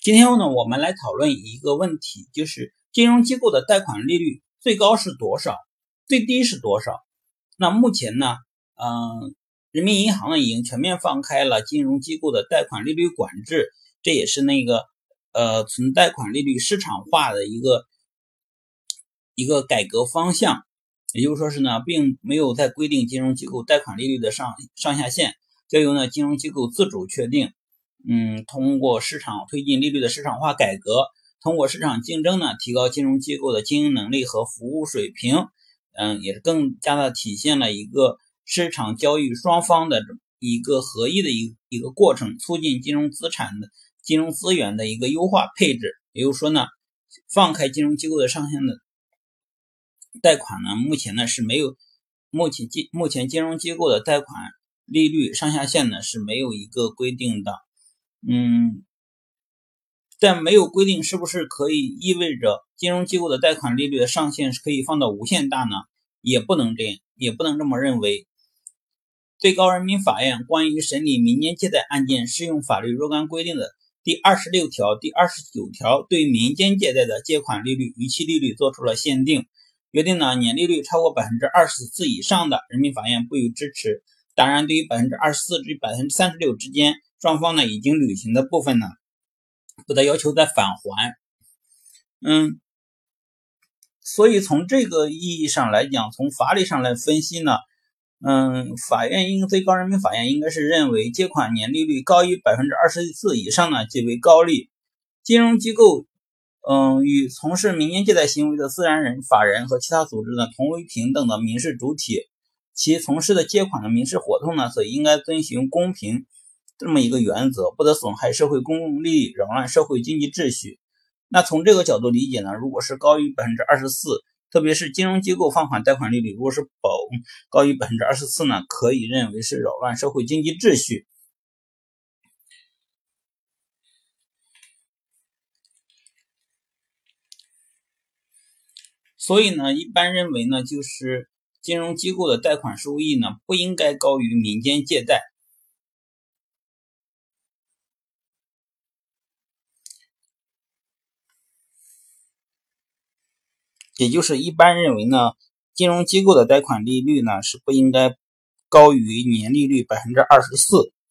今天呢，我们来讨论一个问题，就是金融机构的贷款利率最高是多少，最低是多少？那目前呢，嗯，人民银行呢已经全面放开了金融机构的贷款利率管制，这也是那个呃存贷款利率市场化的一个一个改革方向。也就是说是呢，并没有再规定金融机构贷款利率的上上下限，交由呢金融机构自主确定。嗯，通过市场推进利率的市场化改革，通过市场竞争呢，提高金融机构的经营能力和服务水平。嗯，也是更加的体现了一个市场交易双方的一个合一的一一个过程，促进金融资产的金融资源的一个优化配置。也就是说呢，放开金融机构的上限的贷款呢，目前呢是没有，目前金目前金融机构的贷款利率上下限呢是没有一个规定的。嗯，但没有规定是不是可以意味着金融机构的贷款利率的上限是可以放到无限大呢？也不能这样，也不能这么认为。最高人民法院关于审理民间借贷案件适用法律若干规定的第二十六条、第二十九条对民间借贷的借款利率逾期利率作出了限定，约定呢年利率超过百分之二十四以上的，人民法院不予支持。当然，对于百分之二十四至百分之三十六之间。双方呢已经履行的部分呢，不得要求再返还。嗯，所以从这个意义上来讲，从法理上来分析呢，嗯，法院应最高人民法院应该是认为，借款年利率高于百分之二十四以上呢，即为高利。金融机构，嗯，与从事民间借贷行为的自然人、法人和其他组织呢，同为平等的民事主体，其从事的借款的民事活动呢，所应该遵循公平。这么一个原则，不得损害社会公共利益，扰乱社会经济秩序。那从这个角度理解呢，如果是高于百分之二十四，特别是金融机构放款贷款利率如果是保高于百分之二十四呢，可以认为是扰乱社会经济秩序。所以呢，一般认为呢，就是金融机构的贷款收益呢，不应该高于民间借贷。也就是一般认为呢，金融机构的贷款利率呢是不应该高于年利率百分之二十四。